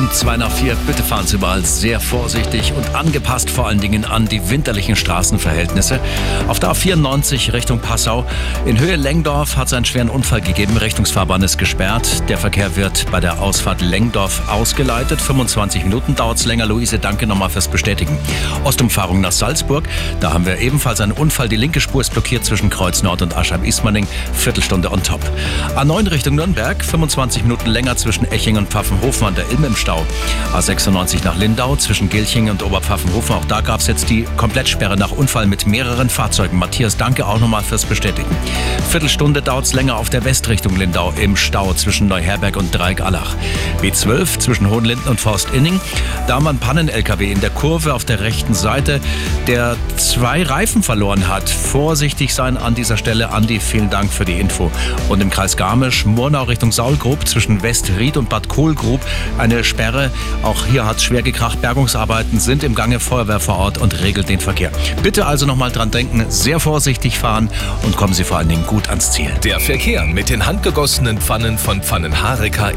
Um zwei nach vier, bitte fahren Sie überall sehr vorsichtig und angepasst vor allen Dingen an die winterlichen Straßenverhältnisse. Auf der A94 Richtung Passau. In Höhe Lengdorf hat es einen schweren Unfall gegeben. Richtungsfahrbahn ist gesperrt. Der Verkehr wird bei der Ausfahrt Lengdorf ausgeleitet. 25 Minuten dauert es länger. Luise, danke nochmal fürs Bestätigen. Ostumfahrung nach Salzburg. Da haben wir ebenfalls einen Unfall. Die linke Spur ist blockiert zwischen Kreuz Nord und Aschheim-Ismaning. Viertelstunde on top. A9 Richtung Nürnberg. 25 Minuten länger zwischen Eching und Pfaffenhofen an der Ilm im Stau. A96 nach Lindau zwischen Gilching und Oberpfaffenhofen. Auch da gab es jetzt die Komplettsperre nach Unfall mit mehreren Fahrzeugen. Matthias, danke auch nochmal fürs Bestätigen. Viertelstunde dauert es länger auf der Westrichtung Lindau im Stau zwischen Neuherberg und Dreieck-Allach. B12 zwischen Hohenlinden und Forst-Inning. Da haben wir einen Pannen-LKW in der Kurve auf der rechten Seite, der zwei Reifen verloren hat. Vorsichtig sein an dieser Stelle. Andi, vielen Dank für die Info. Und im Kreis Garmisch, Murnau Richtung Saulgrub zwischen Westried und Bad Kohlgrub eine Sperre. Auch hier hat es schwer gekracht. Bergungsarbeiten sind im Gange, Feuerwehr vor Ort und regelt den Verkehr. Bitte also nochmal dran denken, sehr vorsichtig fahren und kommen Sie vor allen Dingen gut ans Ziel. Der Verkehr mit den handgegossenen Pfannen von Pfannenhareka